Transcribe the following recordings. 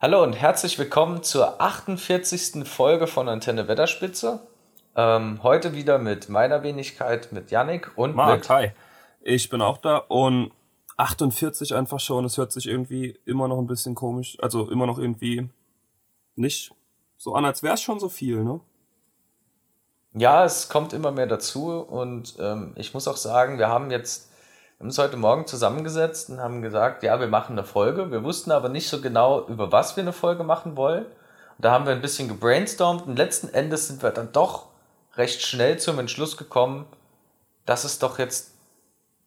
Hallo und herzlich willkommen zur 48. Folge von Antenne Wetterspitze. Ähm, heute wieder mit meiner Wenigkeit, mit Yannick und Marc, mit... hi. Ich bin auch da und 48 einfach schon, es hört sich irgendwie immer noch ein bisschen komisch, also immer noch irgendwie nicht so an, als wäre es schon so viel, ne? Ja, es kommt immer mehr dazu und ähm, ich muss auch sagen, wir haben jetzt wir haben uns heute Morgen zusammengesetzt und haben gesagt, ja, wir machen eine Folge. Wir wussten aber nicht so genau, über was wir eine Folge machen wollen. Und da haben wir ein bisschen gebrainstormt und letzten Endes sind wir dann doch recht schnell zum Entschluss gekommen, dass es doch jetzt,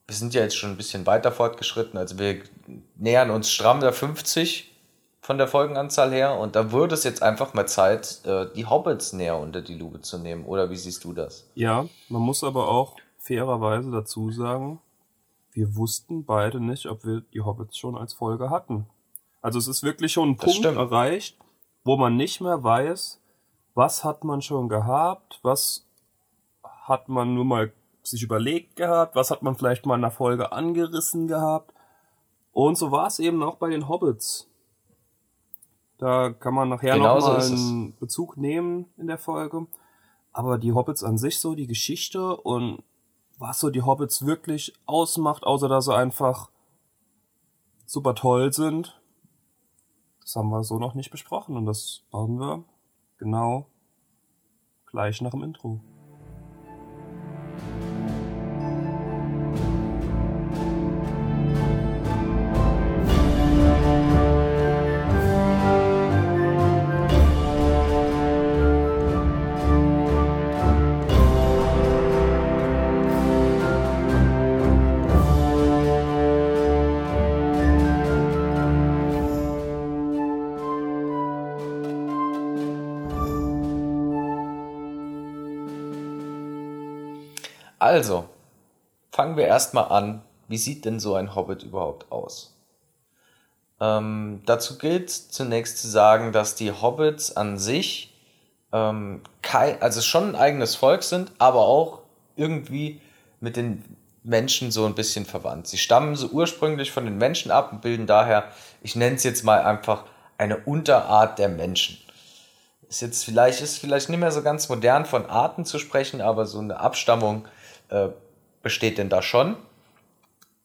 wir sind ja jetzt schon ein bisschen weiter fortgeschritten, also wir nähern uns stramm der 50 von der Folgenanzahl her und da würde es jetzt einfach mal Zeit, äh, die Hobbits näher unter die Lupe zu nehmen. Oder wie siehst du das? Ja, man muss aber auch fairerweise dazu sagen, wir wussten beide nicht, ob wir die Hobbits schon als Folge hatten. Also es ist wirklich schon ein Das Punkt stimmt. erreicht, wo man nicht mehr weiß, was hat man schon gehabt, was hat man nur mal sich überlegt gehabt, was hat man vielleicht mal in der Folge angerissen gehabt. Und so war es eben auch bei den Hobbits. Da kann man nachher Genau noch so einen Bezug nehmen in der Folge. Aber die Hobbits an sich so, die Geschichte und was so die Hobbits wirklich ausmacht, außer dass sie einfach super toll sind, das haben wir so noch nicht besprochen und das machen wir genau gleich nach dem Intro. Also, fangen wir erstmal an. Wie sieht denn so ein Hobbit überhaupt aus? Ähm, dazu gilt zunächst zu sagen, dass die Hobbits an sich ähm, kein, also schon ein eigenes Volk sind, aber auch irgendwie mit den Menschen so ein bisschen verwandt. Sie stammen so ursprünglich von den Menschen ab und bilden daher, ich nenne es jetzt mal einfach eine Unterart der Menschen. Ist jetzt vielleicht, ist vielleicht nicht mehr so ganz modern von Arten zu sprechen, aber so eine Abstammung äh, besteht denn da schon.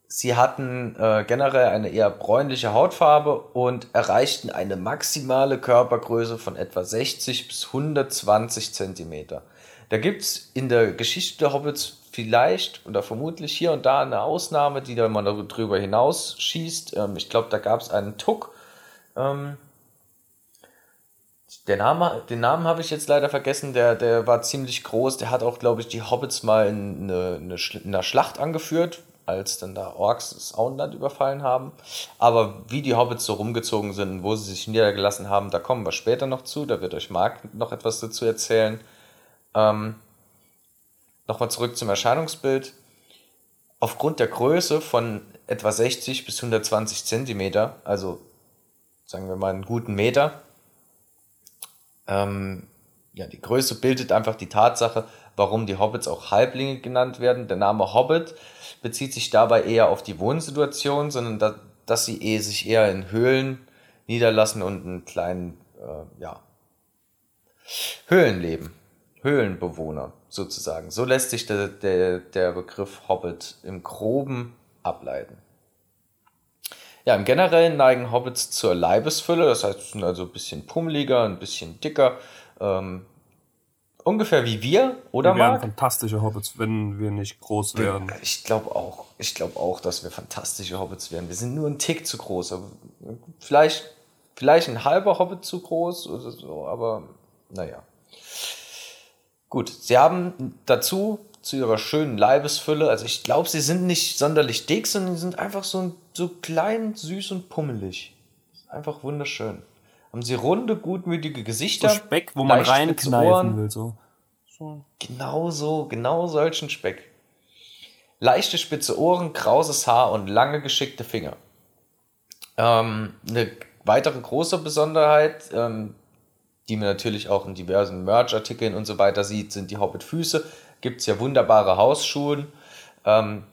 Sie hatten äh, generell eine eher bräunliche Hautfarbe und erreichten eine maximale Körpergröße von etwa 60 bis 120 Zentimeter. Da gibt es in der Geschichte der Hobbits vielleicht oder vermutlich hier und da eine Ausnahme, die da mal darüber hinaus schießt. Ähm, ich glaube, da gab es einen Tuck. Ähm, der Name, den Namen habe ich jetzt leider vergessen, der, der war ziemlich groß. Der hat auch, glaube ich, die Hobbits mal in, eine, in einer Schlacht angeführt, als dann da Orks das Auenland überfallen haben. Aber wie die Hobbits so rumgezogen sind und wo sie sich niedergelassen haben, da kommen wir später noch zu. Da wird euch Marc noch etwas dazu erzählen. Ähm, Nochmal zurück zum Erscheinungsbild. Aufgrund der Größe von etwa 60 bis 120 Zentimeter, also sagen wir mal einen guten Meter, ähm, ja, die Größe bildet einfach die Tatsache, warum die Hobbits auch Halblinge genannt werden. Der Name Hobbit bezieht sich dabei eher auf die Wohnsituation, sondern da, dass sie eh sich eher in Höhlen niederlassen und einen kleinen, äh, ja, Höhlen leben. Höhlenbewohner sozusagen. So lässt sich der, der, der Begriff Hobbit im Groben ableiten. Ja, im Generellen neigen Hobbits zur Leibesfülle, das heißt, sie sind also ein bisschen pummeliger, ein bisschen dicker. Ähm, ungefähr wie wir, oder wir wären Marc? fantastische Hobbits, wenn wir nicht groß wären. Ich glaube auch. Ich glaube auch, dass wir fantastische Hobbits wären. Wir sind nur ein Tick zu groß. Aber vielleicht, vielleicht ein halber Hobbit zu groß oder so, aber naja. Gut, sie haben dazu zu ihrer schönen Leibesfülle, also ich glaube, sie sind nicht sonderlich dick, sondern sie sind einfach so, so klein, süß und pummelig. Einfach wunderschön. Haben sie runde, gutmütige So Gesichter. Speck, wo man reinkneifen will. So. so. Genau so, genau solchen Speck. Leichte spitze Ohren, krauses Haar und lange geschickte Finger. Ähm, eine weitere große Besonderheit, ähm, die man natürlich auch in diversen Merch-Artikeln und so weiter sieht, sind die Hobbit-Füße. Gibt es ja wunderbare Hausschuhe. Ähm,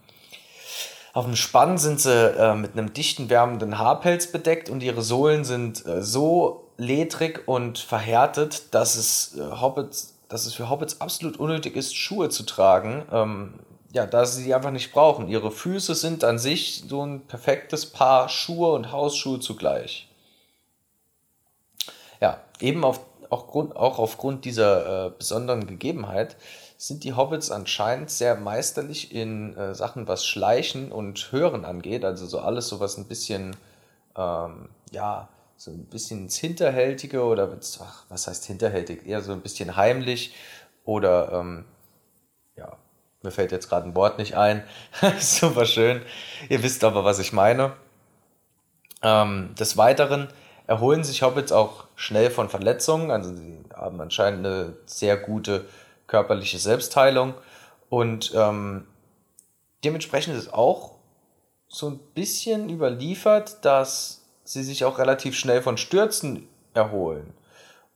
Auf dem Spann sind sie äh, mit einem dichten, wärmenden Haarpelz bedeckt und ihre Sohlen sind äh, so ledrig und verhärtet, dass es, äh, Hobbits, dass es für Hobbits absolut unnötig ist, Schuhe zu tragen. Ähm, ja, da sie die einfach nicht brauchen. Ihre Füße sind an sich so ein perfektes Paar Schuhe und Hausschuhe zugleich. Ja, eben auf, auch, Grund, auch aufgrund dieser äh, besonderen Gegebenheit sind die Hobbits anscheinend sehr meisterlich in äh, Sachen, was Schleichen und Hören angeht. Also so alles, so was ein bisschen, ähm, ja, so ein bisschen ins Hinterhältige oder ach, was heißt hinterhältig? Eher so ein bisschen heimlich oder ähm, ja, mir fällt jetzt gerade ein Wort nicht ein. Super schön. Ihr wisst aber, was ich meine. Ähm, des Weiteren erholen sich Hobbits auch schnell von Verletzungen. Also sie haben anscheinend eine sehr gute körperliche Selbstheilung. Und ähm, dementsprechend ist auch so ein bisschen überliefert, dass sie sich auch relativ schnell von Stürzen erholen.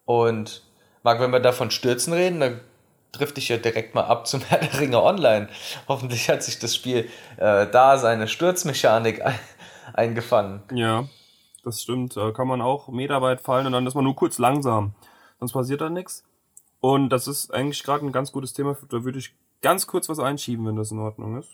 Und Marc, wenn wir da von Stürzen reden, dann trifft dich ja direkt mal ab zum Herr der Ringe Online. Hoffentlich hat sich das Spiel äh, da seine Sturzmechanik ein eingefangen. Ja, das stimmt. Da kann man auch meterweit fallen und dann ist man nur kurz langsam. Sonst passiert da nichts. Und das ist eigentlich gerade ein ganz gutes Thema. Da würde ich ganz kurz was einschieben, wenn das in Ordnung ist.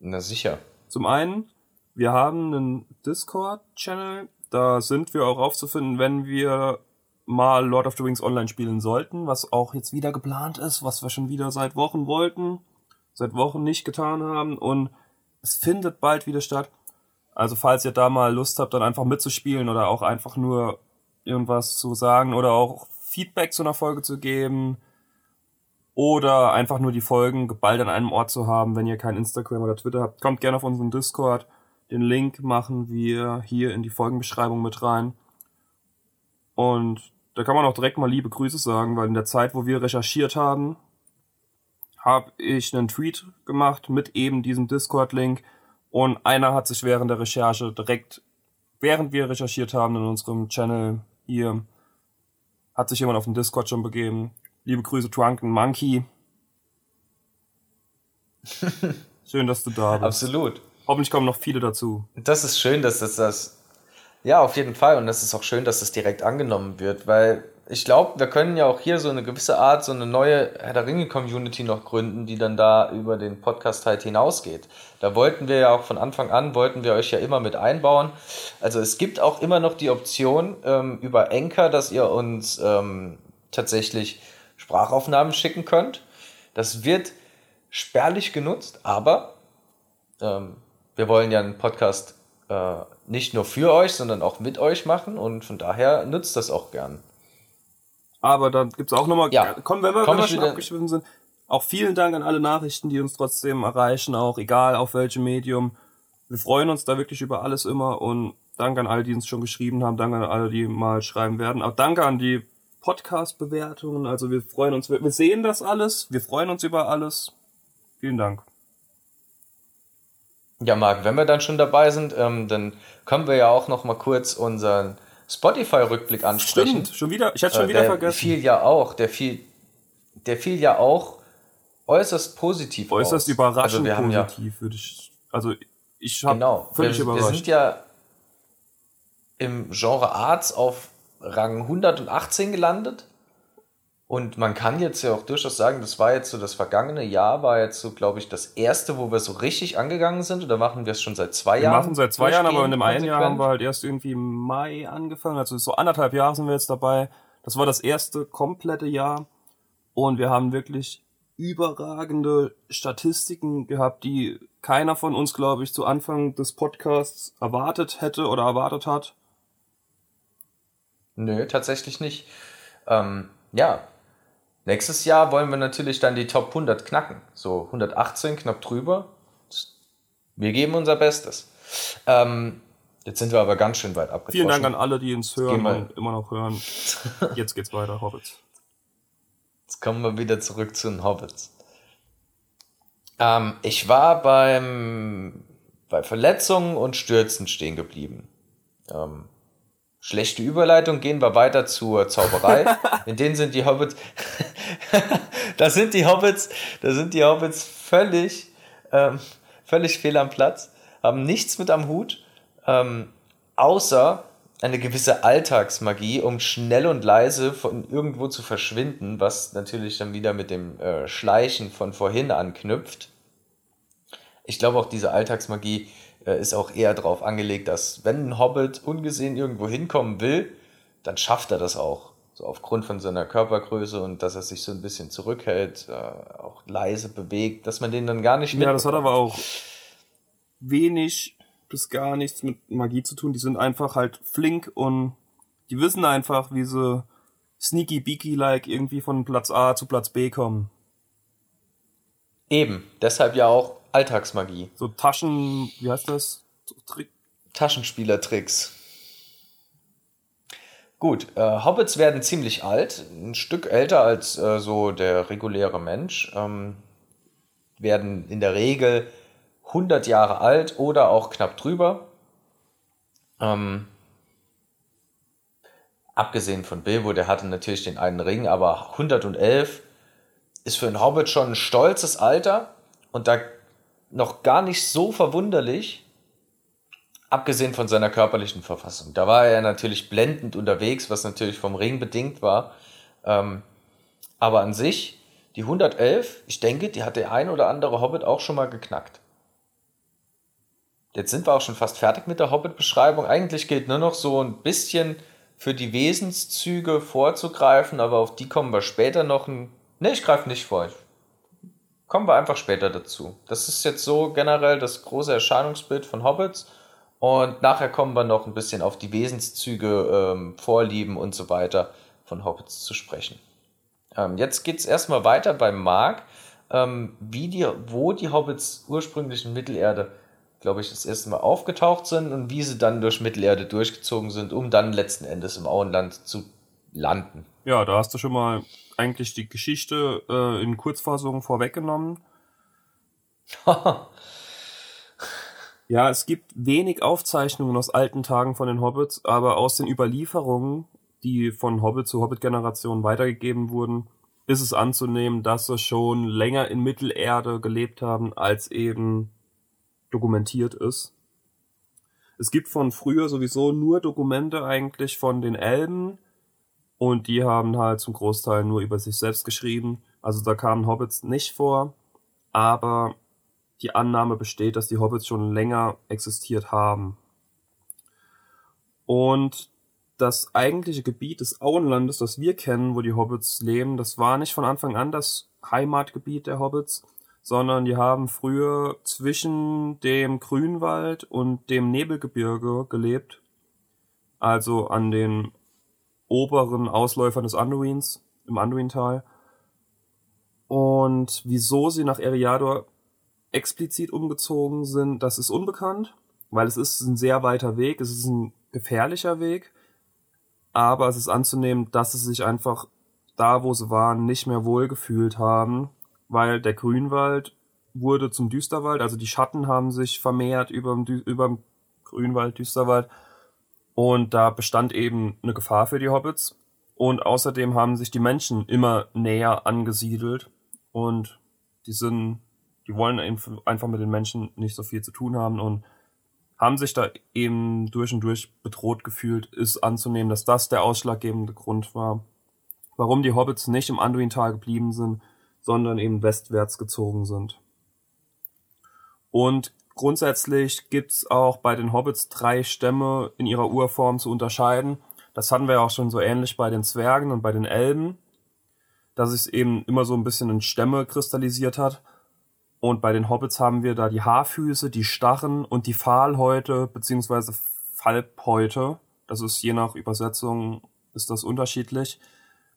Na sicher. Zum einen, wir haben einen Discord-Channel. Da sind wir auch aufzufinden, wenn wir mal Lord of the Rings online spielen sollten, was auch jetzt wieder geplant ist, was wir schon wieder seit Wochen wollten, seit Wochen nicht getan haben und es findet bald wieder statt. Also falls ihr da mal Lust habt, dann einfach mitzuspielen oder auch einfach nur irgendwas zu sagen oder auch Feedback zu einer Folge zu geben oder einfach nur die Folgen geballt an einem Ort zu haben, wenn ihr kein Instagram oder Twitter habt, kommt gerne auf unseren Discord. Den Link machen wir hier in die Folgenbeschreibung mit rein. Und da kann man auch direkt mal liebe Grüße sagen, weil in der Zeit, wo wir recherchiert haben, habe ich einen Tweet gemacht mit eben diesem Discord-Link und einer hat sich während der Recherche direkt, während wir recherchiert haben in unserem Channel hier, hat sich jemand auf den Discord schon begeben. Liebe Grüße, Drunken Monkey. Schön, dass du da bist. Absolut. Hoffentlich kommen noch viele dazu. Das ist schön, dass das das. Ja, auf jeden Fall. Und es ist auch schön, dass das direkt angenommen wird, weil ich glaube, wir können ja auch hier so eine gewisse Art, so eine neue Herr der Ringe-Community noch gründen, die dann da über den Podcast halt hinausgeht. Da wollten wir ja auch von Anfang an, wollten wir euch ja immer mit einbauen. Also es gibt auch immer noch die Option ähm, über Enker, dass ihr uns ähm, tatsächlich Sprachaufnahmen schicken könnt. Das wird spärlich genutzt, aber ähm, wir wollen ja einen Podcast äh, nicht nur für euch, sondern auch mit euch machen und von daher nutzt das auch gern. Aber da gibt's auch nochmal, ja. komm, wenn wir, komm wenn wir schon abgeschwiffen sind, auch vielen Dank an alle Nachrichten, die uns trotzdem erreichen, auch egal auf welchem Medium. Wir freuen uns da wirklich über alles immer und danke an alle, die uns schon geschrieben haben, danke an alle, die mal schreiben werden. Auch danke an die Podcast-Bewertungen. Also wir freuen uns, wir sehen das alles, wir freuen uns über alles. Vielen Dank. Ja, Marc, wenn wir dann schon dabei sind, ähm, dann können wir ja auch noch mal kurz unseren Spotify-Rückblick ansprechen. Stimmt, schon wieder. Ich hatte schon äh, wieder der vergessen. Fiel ja auch. Der fiel, der fiel ja auch äußerst positiv Äußerst aus. überraschend also positiv, ja, würde ich. Also ich habe genau, völlig wir, überrascht. Wir sind ja im Genre Arts auf Rang 118 gelandet. Und man kann jetzt ja auch durchaus sagen, das war jetzt so das vergangene Jahr, war jetzt so, glaube ich, das erste, wo wir so richtig angegangen sind. Oder machen wir es schon seit zwei wir Jahren? Wir machen seit zwei Jahren, aber in dem einen Jahr haben wir halt erst irgendwie im Mai angefangen. Also so anderthalb Jahre sind wir jetzt dabei. Das war das erste komplette Jahr. Und wir haben wirklich überragende Statistiken gehabt, die keiner von uns, glaube ich, zu Anfang des Podcasts erwartet hätte oder erwartet hat. Nö, tatsächlich nicht. Ähm, ja, Nächstes Jahr wollen wir natürlich dann die Top 100 knacken. So 118, knapp drüber. Wir geben unser Bestes. Ähm, jetzt sind wir aber ganz schön weit abgetroffen. Vielen Dank an alle, die uns hören und immer noch hören. Jetzt geht's weiter, Hobbits. Jetzt kommen wir wieder zurück zu den Hobbits. Ähm, ich war beim, bei Verletzungen und Stürzen stehen geblieben. Ähm, Schlechte Überleitung, gehen wir weiter zur Zauberei. In denen sind die Hobbits, da sind die Hobbits, da sind die Hobbits völlig, ähm, völlig fehl am Platz, haben nichts mit am Hut, ähm, außer eine gewisse Alltagsmagie, um schnell und leise von irgendwo zu verschwinden, was natürlich dann wieder mit dem äh, Schleichen von vorhin anknüpft. Ich glaube auch diese Alltagsmagie ist auch eher darauf angelegt, dass wenn ein Hobbit ungesehen irgendwo hinkommen will, dann schafft er das auch. So aufgrund von seiner Körpergröße und dass er sich so ein bisschen zurückhält, äh, auch leise bewegt, dass man den dann gar nicht mit. Ja, das hat aber auch wenig bis gar nichts mit Magie zu tun. Die sind einfach halt flink und die wissen einfach, wie sie sneaky beaky like irgendwie von Platz A zu Platz B kommen. Eben, deshalb ja auch Alltagsmagie. So Taschen, wie heißt das? Trick. Taschenspielertricks. Gut, äh, Hobbits werden ziemlich alt, ein Stück älter als äh, so der reguläre Mensch, ähm, werden in der Regel 100 Jahre alt oder auch knapp drüber. Ähm, abgesehen von Bilbo, der hatte natürlich den einen Ring, aber 111 ist für einen Hobbit schon ein stolzes Alter und da noch gar nicht so verwunderlich, abgesehen von seiner körperlichen Verfassung. Da war er natürlich blendend unterwegs, was natürlich vom Ring bedingt war. Ähm, aber an sich, die 111, ich denke, die hat der ein oder andere Hobbit auch schon mal geknackt. Jetzt sind wir auch schon fast fertig mit der Hobbit-Beschreibung. Eigentlich geht nur noch so ein bisschen für die Wesenszüge vorzugreifen, aber auf die kommen wir später noch. Ein ne, ich greife nicht vor. Kommen wir einfach später dazu. Das ist jetzt so generell das große Erscheinungsbild von Hobbits. Und nachher kommen wir noch ein bisschen auf die Wesenszüge, ähm, Vorlieben und so weiter von Hobbits zu sprechen. Ähm, jetzt geht es erstmal weiter bei Mark, ähm, wie die, wo die Hobbits ursprünglich in Mittelerde glaube ich, das erste Mal aufgetaucht sind und wie sie dann durch Mittelerde durchgezogen sind, um dann letzten Endes im Auenland zu landen. Ja, da hast du schon mal eigentlich die Geschichte äh, in Kurzfassung vorweggenommen. ja, es gibt wenig Aufzeichnungen aus alten Tagen von den Hobbits, aber aus den Überlieferungen, die von Hobbit zu Hobbit-Generation weitergegeben wurden, ist es anzunehmen, dass sie schon länger in Mittelerde gelebt haben, als eben dokumentiert ist. Es gibt von früher sowieso nur Dokumente eigentlich von den Elben und die haben halt zum Großteil nur über sich selbst geschrieben. Also da kamen Hobbits nicht vor, aber die Annahme besteht, dass die Hobbits schon länger existiert haben. Und das eigentliche Gebiet des Auenlandes, das wir kennen, wo die Hobbits leben, das war nicht von Anfang an das Heimatgebiet der Hobbits, sondern die haben früher zwischen dem Grünwald und dem Nebelgebirge gelebt, also an den oberen Ausläufern des Anduins, im Anduintal. Und wieso sie nach Eriador explizit umgezogen sind, das ist unbekannt, weil es ist ein sehr weiter Weg, es ist ein gefährlicher Weg, aber es ist anzunehmen, dass sie sich einfach da, wo sie waren, nicht mehr wohlgefühlt haben weil der Grünwald wurde zum Düsterwald, also die Schatten haben sich vermehrt über dem Grünwald, Düsterwald. Und da bestand eben eine Gefahr für die Hobbits. Und außerdem haben sich die Menschen immer näher angesiedelt. Und die sind, die wollen einfach mit den Menschen nicht so viel zu tun haben und haben sich da eben durch und durch bedroht gefühlt, ist anzunehmen, dass das der ausschlaggebende Grund war, warum die Hobbits nicht im Anduin-Tal geblieben sind, sondern eben westwärts gezogen sind. Und grundsätzlich gibt's auch bei den Hobbits drei Stämme in ihrer Urform zu unterscheiden. Das hatten wir ja auch schon so ähnlich bei den Zwergen und bei den Elben, dass es eben immer so ein bisschen in Stämme kristallisiert hat. Und bei den Hobbits haben wir da die Haarfüße, die Starren und die Pfahlhäute beziehungsweise Falbhäute. Das ist je nach Übersetzung ist das unterschiedlich.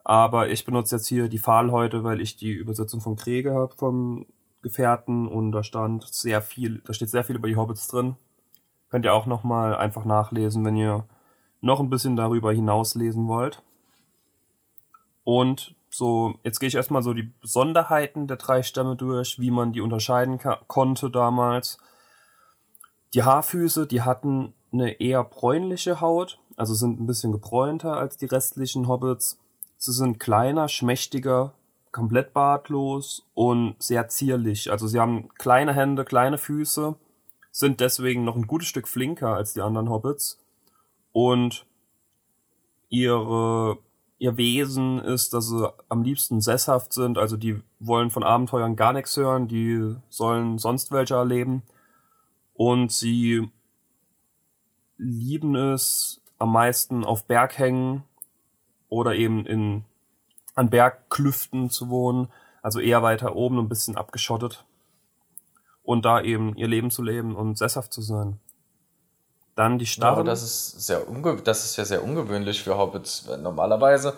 Aber ich benutze jetzt hier die Pfahlhäute, weil ich die Übersetzung von Krege habe vom Gefährten und da stand sehr viel, da steht sehr viel über die Hobbits drin. Könnt ihr auch nochmal einfach nachlesen, wenn ihr noch ein bisschen darüber hinaus lesen wollt. Und so, jetzt gehe ich erstmal so die Besonderheiten der drei Stämme durch, wie man die unterscheiden konnte damals. Die Haarfüße, die hatten eine eher bräunliche Haut, also sind ein bisschen gebräunter als die restlichen Hobbits. Sie sind kleiner, schmächtiger komplett bartlos und sehr zierlich. Also sie haben kleine Hände, kleine Füße, sind deswegen noch ein gutes Stück flinker als die anderen Hobbits. Und ihre ihr Wesen ist, dass sie am liebsten sesshaft sind, also die wollen von Abenteuern gar nichts hören, die sollen sonst welche erleben. Und sie lieben es am meisten auf Berghängen oder eben in an Bergklüften zu wohnen, also eher weiter oben ein bisschen abgeschottet und da eben ihr Leben zu leben und sesshaft zu sein. Dann die Starren. Ja, das ist sehr unge das ist ja sehr ungewöhnlich für Hobbits. Normalerweise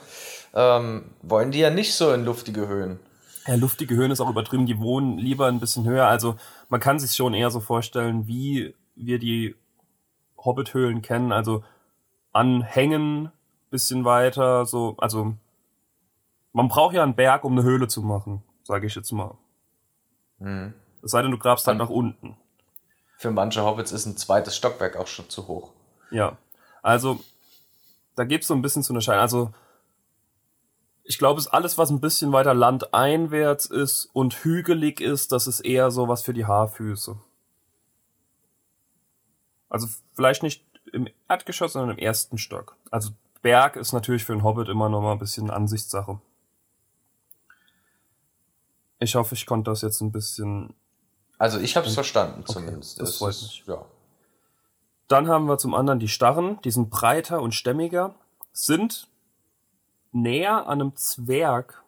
ähm, wollen die ja nicht so in luftige Höhen. Ja, luftige Höhen ist auch übertrieben. Die wohnen lieber ein bisschen höher. Also man kann sich schon eher so vorstellen, wie wir die Hobbit-Höhlen kennen. Also anhängen, bisschen weiter, so, also man braucht ja einen Berg, um eine Höhle zu machen, sage ich jetzt mal. Mhm. Es sei denn, du grabst halt nach unten. Für manche Hobbits ist ein zweites Stockwerk auch schon zu hoch. Ja, also da gibt's so ein bisschen zu unterscheiden. Also ich glaube, es ist alles, was ein bisschen weiter landeinwärts ist und hügelig ist, das ist eher so was für die Haarfüße. Also vielleicht nicht im Erdgeschoss, sondern im ersten Stock. Also Berg ist natürlich für einen Hobbit immer noch mal ein bisschen Ansichtssache. Ich hoffe, ich konnte das jetzt ein bisschen. Also ich habe es verstanden zumindest. Okay, das freut mich. Ja. Dann haben wir zum anderen die Starren, die sind breiter und stämmiger, sind näher an einem Zwerg,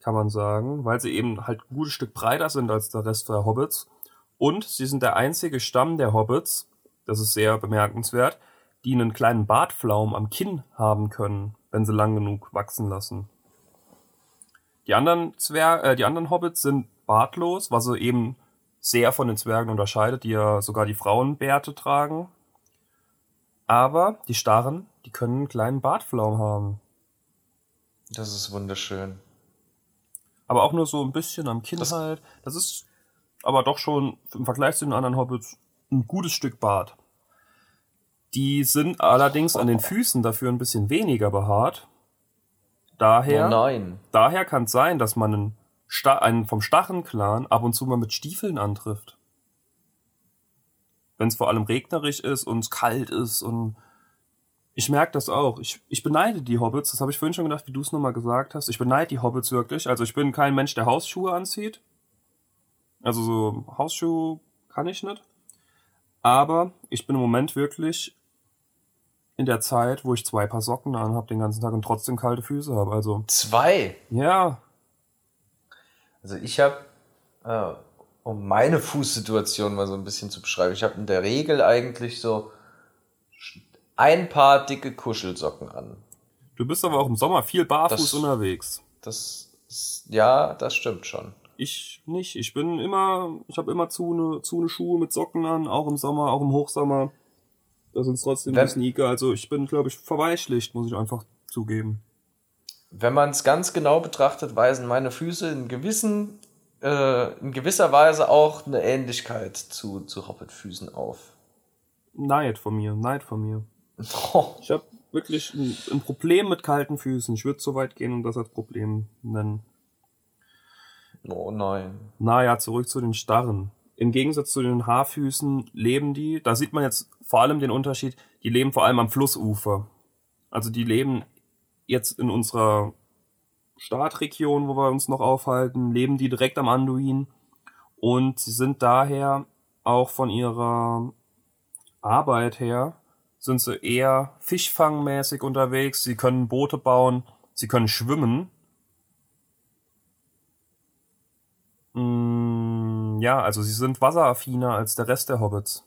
kann man sagen, weil sie eben halt ein gutes Stück breiter sind als der Rest der Hobbits. Und sie sind der einzige Stamm der Hobbits, das ist sehr bemerkenswert, die einen kleinen Bartflaum am Kinn haben können, wenn sie lang genug wachsen lassen. Die anderen Zwer äh, die anderen Hobbits sind bartlos, was sie eben sehr von den Zwergen unterscheidet, die ja sogar die Frauenbärte tragen. Aber die Starren, die können einen kleinen Bartflaum haben. Das ist wunderschön. Aber auch nur so ein bisschen am Kinn das halt. Das ist aber doch schon im Vergleich zu den anderen Hobbits ein gutes Stück Bart. Die sind allerdings an den Füßen dafür ein bisschen weniger behaart. Daher, oh nein. daher kann es sein, dass man einen, Sta einen vom Stachenclan ab und zu mal mit Stiefeln antrifft. Wenn es vor allem regnerisch ist und es kalt ist und ich merke das auch. Ich, ich beneide die Hobbits, das habe ich vorhin schon gedacht, wie du es nochmal gesagt hast. Ich beneide die Hobbits wirklich. Also ich bin kein Mensch, der Hausschuhe anzieht. Also so Hausschuhe kann ich nicht. Aber ich bin im Moment wirklich in der Zeit, wo ich zwei Paar Socken anhab den ganzen Tag und trotzdem kalte Füße habe. Also zwei. Ja. Also ich habe, äh, um meine Fußsituation mal so ein bisschen zu beschreiben, ich habe in der Regel eigentlich so ein paar dicke Kuschelsocken an. Du bist aber auch im Sommer viel barfuß das, unterwegs. Das, ist, ja, das stimmt schon. Ich nicht. Ich bin immer, ich habe immer zu eine, zu eine Schuhe mit Socken an, auch im Sommer, auch im Hochsommer. Das sind trotzdem Wenn, die Sneaker. Also ich bin, glaube ich, verweichlicht, muss ich einfach zugeben. Wenn man es ganz genau betrachtet, weisen meine Füße in gewissen, äh, in gewisser Weise auch eine Ähnlichkeit zu, zu Hobbit-Füßen auf. Neid von mir, Neid von mir. Oh. Ich habe wirklich ein, ein, Problem mit kalten Füßen. Ich würde so weit gehen und das als Problem nennen. Oh nein. Naja, zurück zu den Starren. Im Gegensatz zu den Haarfüßen leben die, da sieht man jetzt vor allem den Unterschied, die leben vor allem am Flussufer. Also die leben jetzt in unserer Startregion, wo wir uns noch aufhalten, leben die direkt am Anduin und sie sind daher auch von ihrer Arbeit her sind sie eher fischfangmäßig unterwegs, sie können Boote bauen, sie können schwimmen. Ja, also sie sind wasseraffiner als der Rest der Hobbits.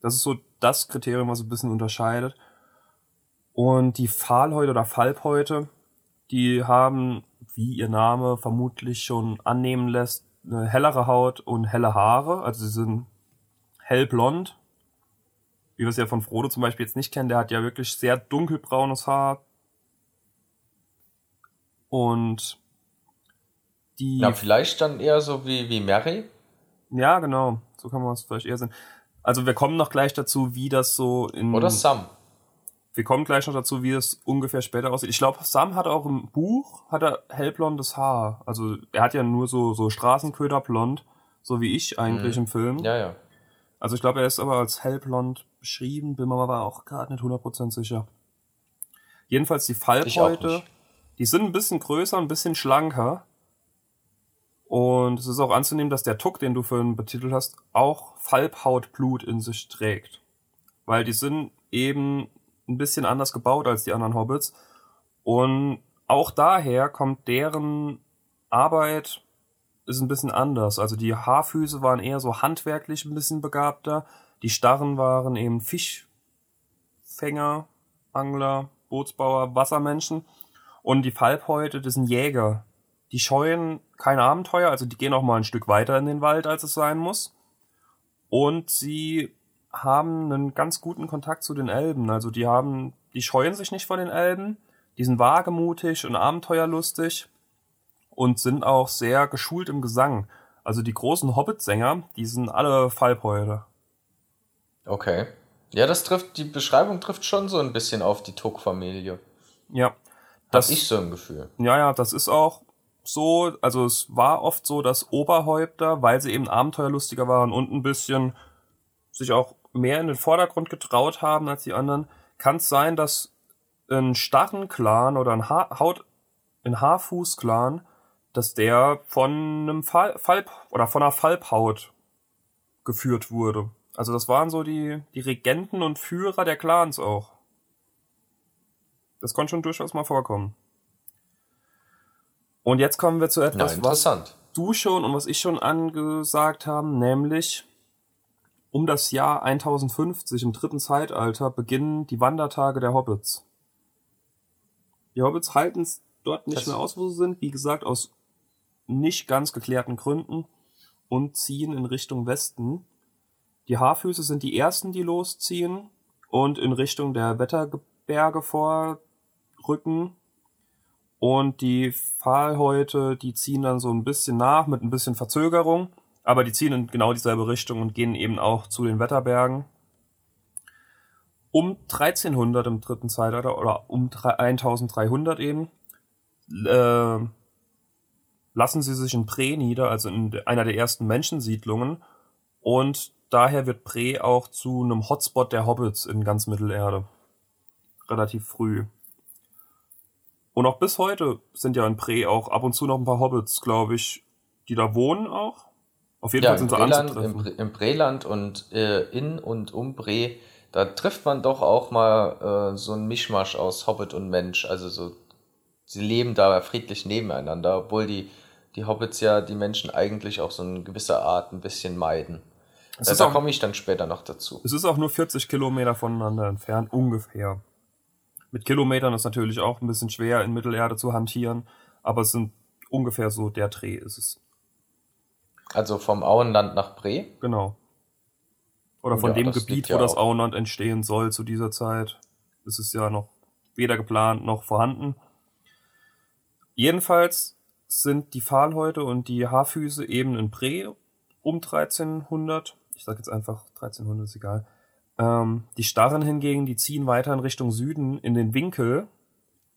Das ist so das Kriterium, was ein bisschen unterscheidet. Und die Pfahlhäute oder Falbhäute, die haben, wie ihr Name vermutlich schon annehmen lässt, eine hellere Haut und helle Haare. Also sie sind hellblond. Wie wir es ja von Frodo zum Beispiel jetzt nicht kennen, der hat ja wirklich sehr dunkelbraunes Haar. Und die. Ja, vielleicht dann eher so wie, wie Mary. Ja, genau. So kann man es vielleicht eher sehen. Also wir kommen noch gleich dazu, wie das so in. Oder Sam. Wir kommen gleich noch dazu, wie es ungefähr später aussieht. Ich glaube, Sam hat auch im Buch hat er hellblondes Haar. Also er hat ja nur so so Straßenköderblond, so wie ich eigentlich Mhm. im Film. Ja, ja. Also ich glaube, er ist aber als hellblond beschrieben, bin mir aber auch gerade nicht 100% sicher. Jedenfalls die Fallbräute, die sind ein bisschen größer, ein bisschen schlanker. Und es ist auch anzunehmen, dass der Tuck, den du vorhin betitelt hast, auch Falbhautblut in sich trägt. Weil die sind eben ein bisschen anders gebaut als die anderen Hobbits. Und auch daher kommt deren Arbeit ist ein bisschen anders. Also die Haarfüße waren eher so handwerklich ein bisschen begabter. Die Starren waren eben Fischfänger, Angler, Bootsbauer, Wassermenschen. Und die Falbhäute, das sind Jäger. Die scheuen kein Abenteuer, also die gehen auch mal ein Stück weiter in den Wald, als es sein muss. Und sie haben einen ganz guten Kontakt zu den Elben. Also die haben, die scheuen sich nicht vor den Elben. Die sind wagemutig und abenteuerlustig und sind auch sehr geschult im Gesang. Also die großen Hobbit-Sänger, die sind alle Fallbräute. Okay. Ja, das trifft, die Beschreibung trifft schon so ein bisschen auf die Tuck-Familie. Ja. Das ich so ein Gefühl. Ja, ja, das ist auch so, also es war oft so, dass Oberhäupter, weil sie eben abenteuerlustiger waren und ein bisschen sich auch mehr in den Vordergrund getraut haben als die anderen, kann es sein, dass ein Starren-Clan oder ein, ha Haut ein Haarfuß-Clan, dass der von einem Fall, Falb oder von einer Falbhaut geführt wurde. Also das waren so die, die Regenten und Führer der Clans auch. Das konnte schon durchaus mal vorkommen. Und jetzt kommen wir zu Na, etwas, was interessant. du schon und was ich schon angesagt haben, nämlich um das Jahr 1050 im dritten Zeitalter beginnen die Wandertage der Hobbits. Die Hobbits halten es dort nicht Das- mehr aus, wo sie sind, wie gesagt, aus nicht ganz geklärten Gründen und ziehen in Richtung Westen. Die Haarfüße sind die ersten, die losziehen und in Richtung der Wetterberge vorrücken. Und die Pfahlhäute, die ziehen dann so ein bisschen nach mit ein bisschen Verzögerung, aber die ziehen in genau dieselbe Richtung und gehen eben auch zu den Wetterbergen. Um 1300 im dritten Zeitalter oder um 1300 eben äh, lassen sie sich in Pre nieder, also in einer der ersten Menschensiedlungen. Und daher wird Pre auch zu einem Hotspot der Hobbits in ganz Mittelerde. Relativ früh. Und auch bis heute sind ja in Pre auch ab und zu noch ein paar Hobbits, glaube ich, die da wohnen auch. Auf jeden Ja, Fall sind sie Breland, anzutreffen. im, im Breland und äh, in und um Bre, da trifft man doch auch mal äh, so ein Mischmasch aus Hobbit und Mensch. Also so, sie leben da friedlich nebeneinander, obwohl die, die Hobbits ja die Menschen eigentlich auch so in gewisser Art ein bisschen meiden. Es Äh, da komme ich dann später noch dazu. Es ist auch nur 40 Kilometer voneinander entfernt, ungefähr. Mit Kilometern ist natürlich auch ein bisschen schwer in Mittelerde zu hantieren, aber es sind ungefähr so der Dreh ist es. Also vom Auenland nach Bre. Genau. Oder von Ja, dem Gebiet, liegt wo ja das. Auenland entstehen soll zu dieser Zeit. ist es ja noch weder geplant noch vorhanden. Jedenfalls sind die Pfahlhäute und die Haarfüße eben in Bre um 1300. Ich sag jetzt einfach 1300, ist egal. Ähm, die Starren hingegen, die ziehen weiter in Richtung Süden in den Winkel.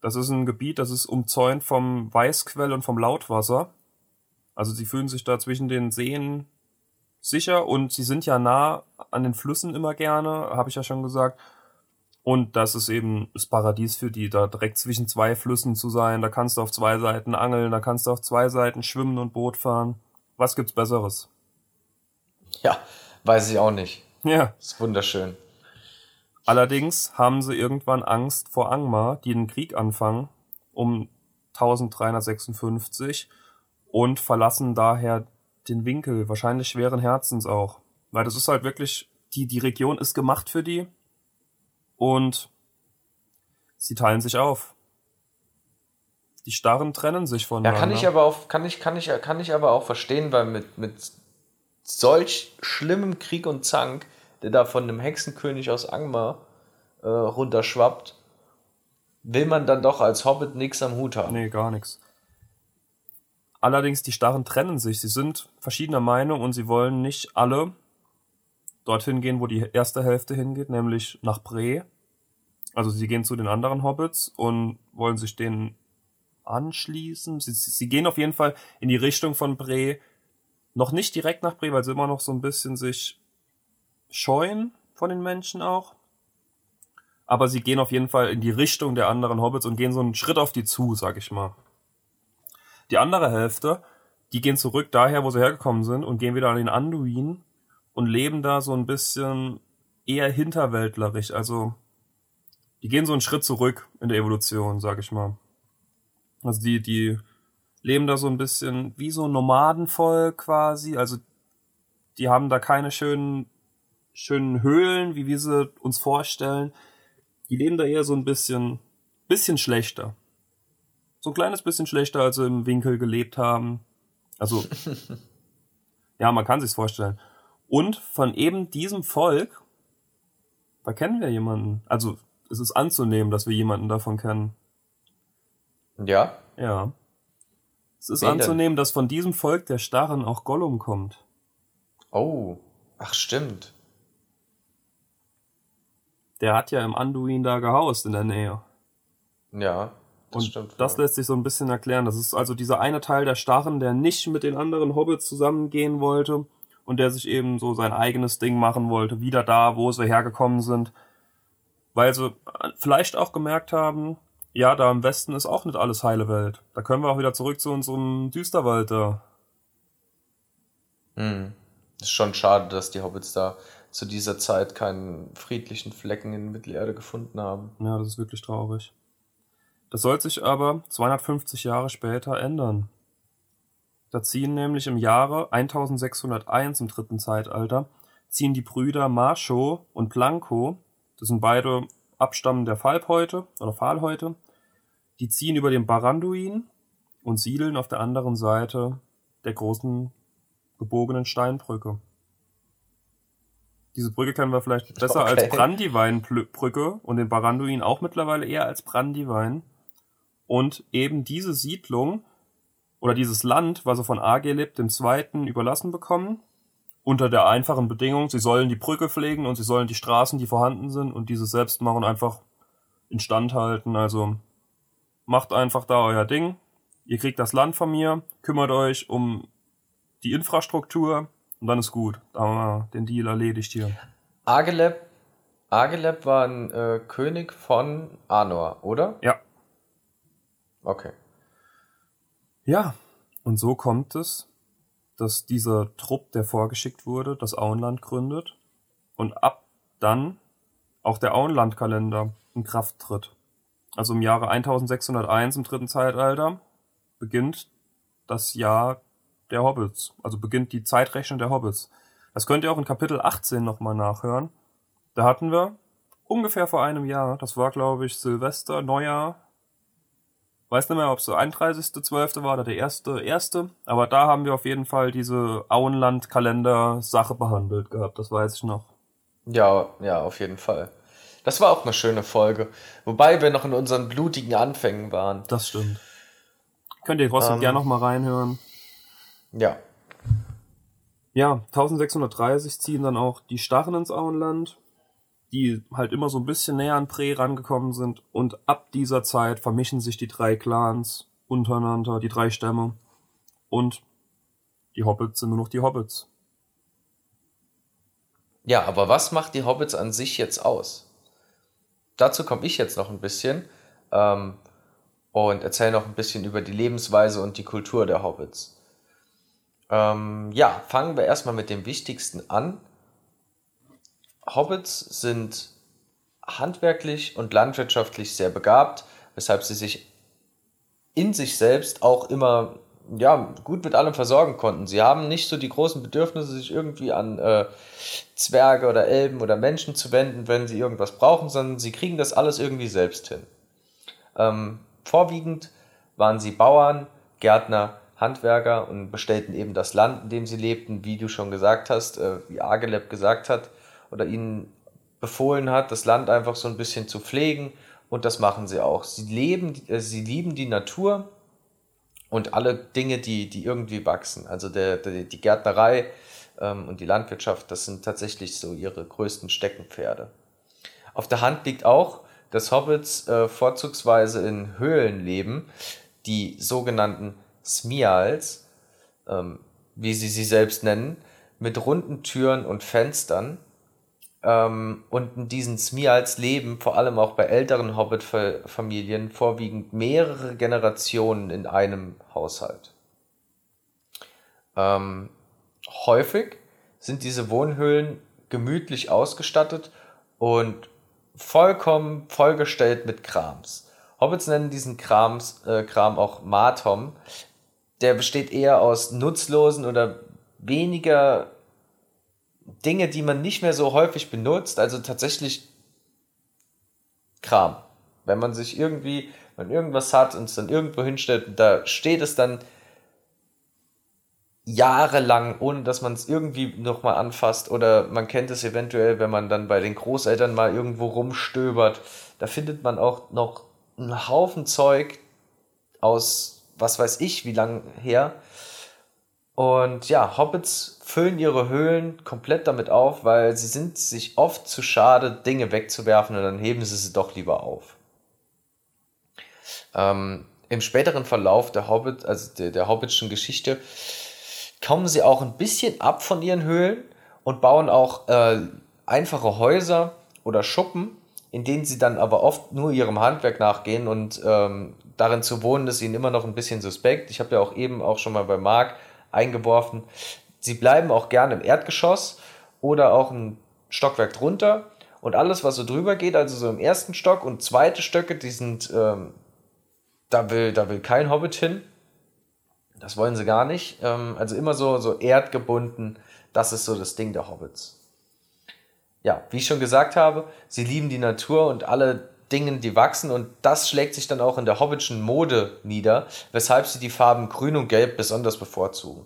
Das ist ein Gebiet, das ist umzäunt vom Weißquell und vom Lautwasser. Also sie fühlen sich da zwischen den Seen sicher und sie sind ja nah an den Flüssen immer gerne, habe ich ja schon gesagt. Und das ist eben das Paradies für die, da direkt zwischen zwei Flüssen zu sein. Da kannst du auf zwei Seiten angeln, da kannst du auf zwei Seiten schwimmen und Boot fahren. Was gibt's Besseres? Ja, weiß ich auch nicht. Ja. Ist wunderschön. Allerdings haben sie irgendwann Angst vor Angmar, die den Krieg anfangen, um 1356 und verlassen daher den Winkel, wahrscheinlich schweren Herzens auch. Weil das ist halt wirklich, die, die Region ist gemacht für die und sie teilen sich auf. Die Starren trennen sich Ja, voneinander. kann ich aber auch, kann ich, kann ich, kann ich aber auch verstehen, weil mit, mit solch schlimmem Krieg und Zank, der da von einem Hexenkönig aus Angmar äh, runterschwappt, will man dann doch als Hobbit nichts am Hut haben. Nee, gar nichts. Allerdings, die Starren trennen sich. Sie sind verschiedener Meinung und sie wollen nicht alle dorthin gehen, wo die erste Hälfte hingeht, nämlich nach Bre. Also sie gehen zu den anderen Hobbits und wollen sich denen anschließen. Sie, sie gehen auf jeden Fall in die Richtung von Bre. Noch nicht direkt nach Bre, weil sie immer noch so ein bisschen sich scheuen von den Menschen auch. Aber sie gehen auf jeden Fall in die Richtung der anderen Hobbits und gehen so einen Schritt auf die zu, sag ich mal. Die andere Hälfte, die gehen zurück daher, wo sie hergekommen sind und gehen wieder an den Anduin und leben da so ein bisschen eher hinterwäldlerisch. Also die gehen so einen Schritt zurück in der Evolution, sag ich mal. Also die, die leben da so ein bisschen wie so ein Nomadenvolk quasi. Also die haben da keine schönen, schönen Höhlen, wie wir sie uns vorstellen. Die leben da eher so ein bisschen, bisschen schlechter. So ein kleines bisschen schlechter, als sie im Winkel gelebt haben. Also, ja, man kann sich's vorstellen. Und von eben diesem Volk, da kennen wir jemanden. Also, es ist anzunehmen, dass wir jemanden davon kennen. Ja? Ja. Es ist Wen anzunehmen, dass von diesem Volk der Starren auch Gollum kommt. Oh. Ach, stimmt. Der hat ja im Anduin da gehaust in der Nähe. Ja. Das Und stimmt. das wohl. lässt sich so ein bisschen erklären. Das ist also dieser eine Teil der Starren, der nicht mit den anderen Hobbits zusammengehen wollte und der sich eben so sein eigenes Ding machen wollte, wieder da, wo sie hergekommen sind. Weil sie vielleicht auch gemerkt haben, ja, da im Westen ist auch nicht alles heile Welt. Da können wir auch wieder zurück zu unserem Düsterwald da. Hm. Ist schon schade, dass die Hobbits da zu dieser Zeit keinen friedlichen Flecken in Mittelerde gefunden haben. Ja, das ist wirklich traurig. Das soll sich aber 250 Jahre später ändern. Da ziehen nämlich im Jahre 1601 im dritten Zeitalter, ziehen die Brüder Marsho und Blanco, das sind beide Abstammen der Falbhäute oder Pfahlhäute, die ziehen über den Baranduin und siedeln auf der anderen Seite der großen gebogenen Steinbrücke. Diese Brücke kennen wir vielleicht besser Okay. als Brandywine-Brücke und den Baranduin auch mittlerweile eher als Brandywine. Und eben diese Siedlung oder dieses Land, was sie von Agelib dem Zweiten überlassen bekommen, unter der einfachen Bedingung, sie sollen die Brücke pflegen und sie sollen die Straßen, die vorhanden sind und diese selbst machen, einfach instand halten. Also macht einfach da euer Ding. Ihr kriegt das Land von mir, kümmert euch um die Infrastruktur und dann ist gut. Da haben wir den Deal erledigt hier. Ageleb, Ageleb war ein äh, König von Anor, oder? Ja. Okay. Ja, und so kommt es, dass dieser Trupp, der vorgeschickt wurde, das Auenland gründet und ab dann auch der Auenlandkalender in Kraft tritt. Also im Jahre 1601 im dritten Zeitalter beginnt das Jahr der Hobbits, also beginnt die Zeitrechnung der Hobbits. Das könnt ihr auch in Kapitel 18 nochmal nachhören. Da hatten wir ungefähr vor einem Jahr, das war glaube ich Silvester, Neujahr, weiß nicht mehr, ob es der 31.12. war oder der erste, erste, aber da haben wir auf jeden Fall diese Auenland-Kalender-Sache behandelt gehabt, das weiß ich noch. Ja, ja, auf jeden Fall. Das war auch eine schöne Folge. Wobei wir noch in unseren blutigen Anfängen waren. Das stimmt. Könnt ihr trotzdem Ähm. gerne noch mal reinhören. Ja. Ja, 1630 ziehen dann auch die Starren ins Auenland, die halt immer so ein bisschen näher an Pre rangekommen sind. Und ab dieser Zeit vermischen sich die drei Clans untereinander, die drei Stämme. Und die Hobbits sind nur noch die Hobbits. Ja, aber was macht die Hobbits an sich jetzt aus? Dazu komme ich jetzt noch ein bisschen ähm, und erzähle noch ein bisschen über die Lebensweise und die Kultur der Hobbits. Ähm, ja, fangen wir erstmal mit dem Wichtigsten an. Hobbits sind handwerklich und landwirtschaftlich sehr begabt, weshalb sie sich in sich selbst auch immer ja, gut mit allem versorgen konnten. Sie haben nicht so die großen Bedürfnisse, sich irgendwie an äh, Zwerge oder Elben oder Menschen zu wenden, wenn sie irgendwas brauchen, sondern sie kriegen das alles irgendwie selbst hin. Ähm, vorwiegend waren sie Bauern, Gärtner, Handwerker und bestellten eben das Land, in dem sie lebten, wie du schon gesagt hast, äh, wie Ageleb gesagt hat oder ihnen befohlen hat, das Land einfach so ein bisschen zu pflegen und das machen sie auch. Sie leben, äh, sie lieben die Natur und alle Dinge, die, die irgendwie wachsen. Also der, der, die Gärtnerei ähm, und die Landwirtschaft, das sind tatsächlich so ihre größten Steckenpferde. Auf der Hand liegt auch, dass Hobbits äh, vorzugsweise in Höhlen leben, die sogenannten Smials, ähm, wie sie sie selbst nennen, mit runden Türen und Fenstern. Ähm, und in diesen Smials leben vor allem auch bei älteren Hobbit-Familien vorwiegend mehrere Generationen in einem Haushalt. Ähm, häufig sind diese Wohnhöhlen gemütlich ausgestattet und vollkommen vollgestellt mit Krams. Hobbits nennen diesen Krams, äh, Kram auch Matom. Der besteht eher aus nutzlosen oder weniger Dinge, die man nicht mehr so häufig benutzt, also tatsächlich Kram. Wenn man sich irgendwie, wenn irgendwas hat und es dann irgendwo hinstellt, da steht es dann jahrelang, ohne dass man es irgendwie nochmal anfasst. Oder man kennt es eventuell, wenn man dann bei den Großeltern mal irgendwo rumstöbert. Da findet man auch noch einen Haufen Zeug aus, was weiß ich, wie lang her. Und ja, Hobbits füllen ihre Höhlen komplett damit auf, weil sie sind sich oft zu schade, Dinge wegzuwerfen und dann heben sie sie doch lieber auf. Ähm, Im späteren Verlauf der Hobbit, also der, der Hobbitschen Geschichte, kommen sie auch ein bisschen ab von ihren Höhlen und bauen auch äh, einfache Häuser oder Schuppen, in denen sie dann aber oft nur ihrem Handwerk nachgehen und ähm, darin zu wohnen ist ihnen immer noch ein bisschen suspekt. Ich habe ja auch eben auch schon mal bei Marc eingeworfen. Sie bleiben auch gerne im Erdgeschoss oder auch ein Stockwerk drunter und alles, was so drüber geht, also so im ersten Stock und zweite Stöcke, die sind, ähm, da will, da will kein Hobbit hin. Das wollen sie gar nicht. Ähm, also immer so, so erdgebunden. Das ist so das Ding der Hobbits. Ja, wie ich schon gesagt habe, sie lieben die Natur und alle Dinge, die wachsen und das schlägt sich dann auch in der hobbitschen Mode nieder, weshalb sie die Farben Grün und Gelb besonders bevorzugen.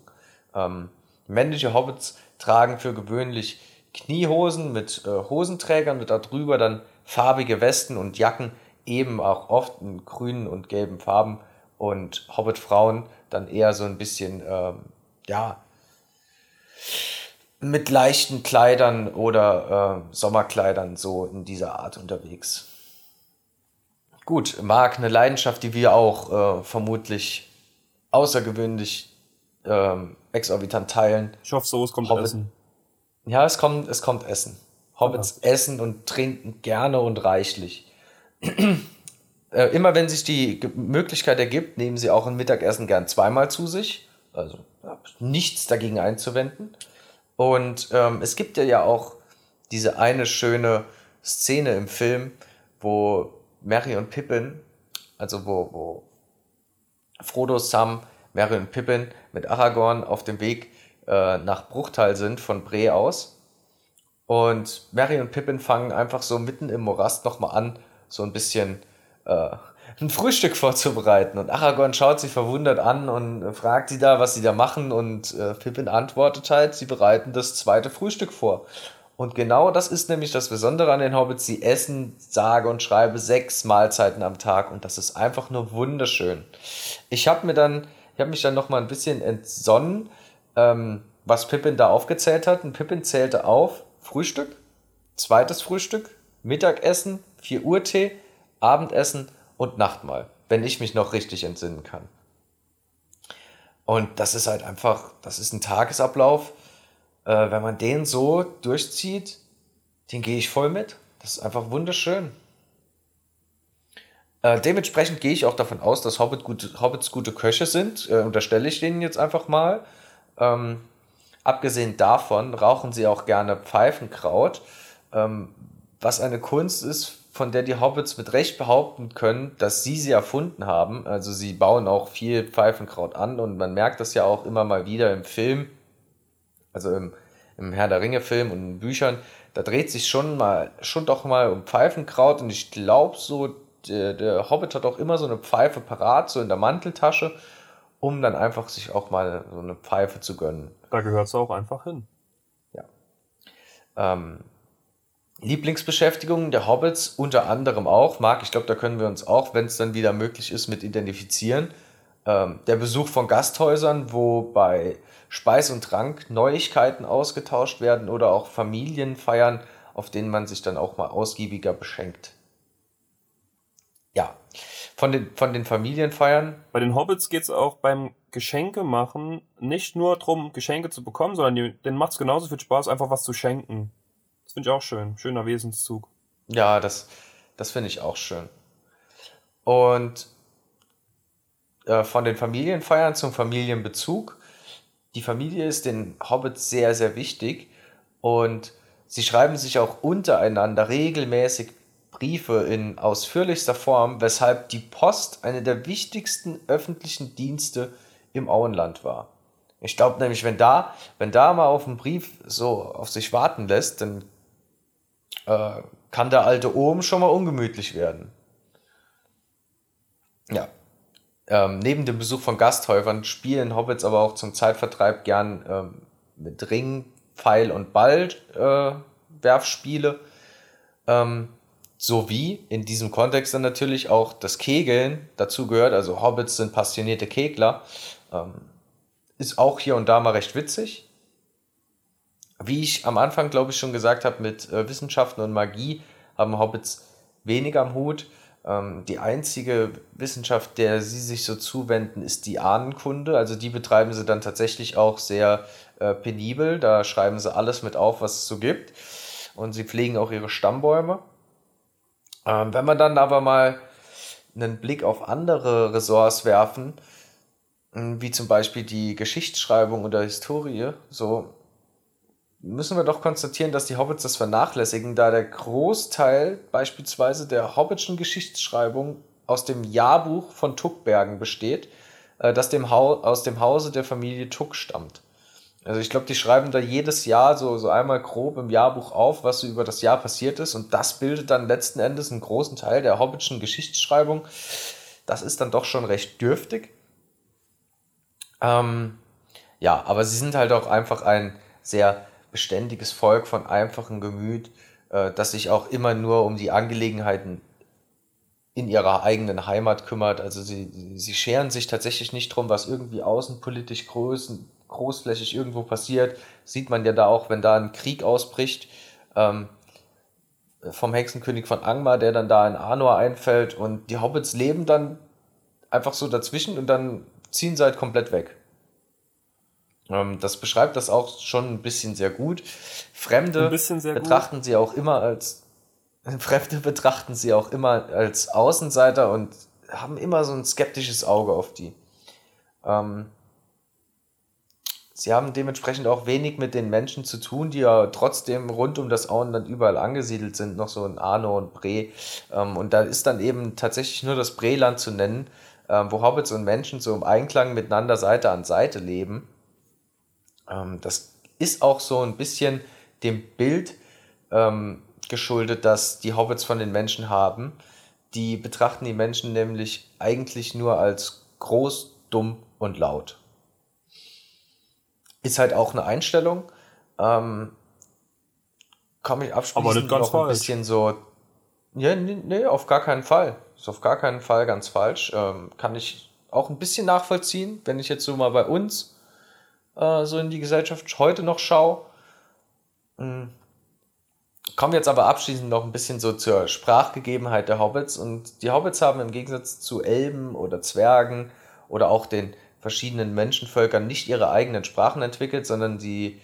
Ähm, männliche Hobbits tragen für gewöhnlich Kniehosen mit äh, Hosenträgern und darüber dann farbige Westen und Jacken, eben auch oft in grünen und gelben Farben und Hobbit-Frauen dann eher so ein bisschen, ähm, ja, mit leichten Kleidern oder äh, Sommerkleidern so in dieser Art unterwegs. Gut, Marc, eine Leidenschaft, die wir auch äh, vermutlich außergewöhnlich ähm, exorbitant teilen. Ich hoffe, so es kommt Hobbit. Essen. Ja, es kommt, es kommt Essen. Hobbits okay. essen und trinken gerne und reichlich. äh, immer wenn sich die Möglichkeit ergibt, nehmen sie auch ein Mittagessen gern zweimal zu sich. Also ja, nichts dagegen einzuwenden. Und ähm, es gibt ja, ja auch diese eine schöne Szene im Film, wo Mary und Pippin, also wo, wo Frodo, Sam, Mary und Pippin mit Aragorn auf dem Weg äh, nach Bruchtal sind von Bre aus. Und Mary und Pippin fangen einfach so mitten im Morast nochmal an, so ein bisschen äh, ein Frühstück vorzubereiten. Und Aragorn schaut sie verwundert an und fragt sie da, was sie da machen. Und äh, Pippin antwortet halt, sie bereiten das zweite Frühstück vor. Und genau das ist nämlich das Besondere an den Hobbits. Sie essen, sage und schreibe, sechs Mahlzeiten am Tag. Und das ist einfach nur wunderschön. Ich habe mir dann, ich habe mich dann noch mal ein bisschen entsonnen, ähm, was Pippin da aufgezählt hat. Und Pippin zählte auf Frühstück, zweites Frühstück, Mittagessen, 4 Uhr Tee, Abendessen und Nachtmahl, wenn ich mich noch richtig entsinnen kann. Und das ist halt einfach, das ist ein Tagesablauf. Äh, wenn man den so durchzieht, den gehe ich voll mit. Das ist einfach wunderschön. Äh, dementsprechend gehe ich auch davon aus, dass Hobbit gute, Hobbits gute Köche sind. Äh, unterstelle ich denen jetzt einfach mal. Ähm, abgesehen davon rauchen sie auch gerne Pfeifenkraut, ähm, was eine Kunst ist, von der die Hobbits mit Recht behaupten können, dass sie sie erfunden haben. Also sie bauen auch viel Pfeifenkraut an und man merkt das ja auch immer mal wieder im Film, also im, im Herr der Ringe Film und in Büchern. Da dreht sich schon mal, schon doch mal um Pfeifenkraut und ich glaube so, der, der Hobbit hat auch immer so eine Pfeife parat, so in der Manteltasche, um dann einfach sich auch mal so eine Pfeife zu gönnen. Da gehört es auch einfach hin. Ja. Ähm, Lieblingsbeschäftigungen der Hobbits unter anderem auch, Marc, ich glaube, da können wir uns auch, wenn es dann wieder möglich ist, mit identifizieren. Ähm, der Besuch von Gasthäusern, wo bei Speis und Trank Neuigkeiten ausgetauscht werden oder auch Familienfeiern, auf denen man sich dann auch mal ausgiebiger beschenkt. Von den, von den Familienfeiern? Bei den Hobbits geht's auch beim Geschenke machen nicht nur darum, Geschenke zu bekommen, sondern die, denen macht's genauso viel Spaß, einfach was zu schenken. Das finde ich auch schön. Schöner Wesenszug. Ja, das, das finde ich auch schön. Und äh, von den Familienfeiern zum Familienbezug. Die Familie ist den Hobbits sehr, sehr wichtig und sie schreiben sich auch untereinander regelmäßig Briefe in ausführlichster Form, weshalb die Post eine der wichtigsten öffentlichen Dienste im Auenland war. Ich glaube nämlich, wenn da, wenn da mal auf einen Brief so auf sich warten lässt, dann äh, kann der alte Ohm schon mal ungemütlich werden. Ja. Ähm, neben dem Besuch von Gasthäufern spielen Hobbits aber auch zum Zeitvertreib gern ähm, mit Ring, Pfeil und Ball äh, Werfspiele. Ähm, sowie in diesem Kontext dann natürlich auch das Kegeln dazu gehört. Also Hobbits sind passionierte Kegler. Ähm, ist auch hier und da mal recht witzig. Wie ich am Anfang, glaube ich, schon gesagt habe, mit äh, Wissenschaften und Magie haben Hobbits weniger am Hut. Ähm, die einzige Wissenschaft, der sie sich so zuwenden, ist die Ahnenkunde. Also die betreiben sie dann tatsächlich auch sehr äh, penibel. Da schreiben sie alles mit auf, was es so gibt. Und sie pflegen auch ihre Stammbäume. Ähm, wenn wir dann aber mal einen Blick auf andere Ressorts werfen, wie zum Beispiel die Geschichtsschreibung oder Historie, so müssen wir doch konstatieren, dass die Hobbits das vernachlässigen, da der Großteil beispielsweise der Hobbitschen Geschichtsschreibung aus dem Jahrbuch von Tuckbergen besteht, äh, das dem aus dem Hause der Familie Tuck stammt. Also ich glaube, die schreiben da jedes Jahr so, so einmal grob im Jahrbuch auf, was so über das Jahr passiert ist. Und das bildet dann letzten Endes einen großen Teil der Hobbitschen Geschichtsschreibung. Das ist dann doch schon recht dürftig. Ähm, ja, aber sie sind halt auch einfach ein sehr beständiges Volk von einfachem Gemüt, äh, das sich auch immer nur um die Angelegenheiten in ihrer eigenen Heimat kümmert. Also sie, sie scheren sich tatsächlich nicht drum, was irgendwie außenpolitisch groß, großflächig irgendwo passiert. Sieht man ja da auch, wenn da ein Krieg ausbricht. Ähm, vom Hexenkönig von Angmar, der dann da in Arnor einfällt und die Hobbits leben dann einfach so dazwischen und dann ziehen sie halt komplett weg. Ähm, das beschreibt das auch schon ein bisschen sehr gut. Fremde sehr betrachten gut. sie auch immer als Fremde betrachten sie auch immer als Außenseiter und haben immer so ein skeptisches Auge auf die. Ähm, sie haben dementsprechend auch wenig mit den Menschen zu tun, die ja trotzdem rund um das Auenland überall angesiedelt sind, noch so in Arno und Bre. Ähm, und da ist dann eben tatsächlich nur das Breland zu nennen, ähm, wo Hobbits und Menschen so im Einklang miteinander Seite an Seite leben. Ähm, das ist auch so ein bisschen dem Bild ähm, geschuldet, das die Hobbits von den Menschen haben. Die betrachten die Menschen nämlich eigentlich nur als groß, dumm und laut. Ist halt auch eine Einstellung. Ähm, komme ich abschließend noch ein bisschen so. Ja, nee, nee, auf gar keinen Fall. Ist auf gar keinen Fall ganz falsch. Ähm, kann ich auch ein bisschen nachvollziehen, wenn ich jetzt so mal bei uns äh, so in die Gesellschaft heute noch schaue. Mhm. Kommen wir jetzt aber abschließend noch ein bisschen so zur Sprachgegebenheit der Hobbits. Und die Hobbits haben im Gegensatz zu Elben oder Zwergen oder auch den verschiedenen Menschenvölkern nicht ihre eigenen Sprachen entwickelt, sondern sie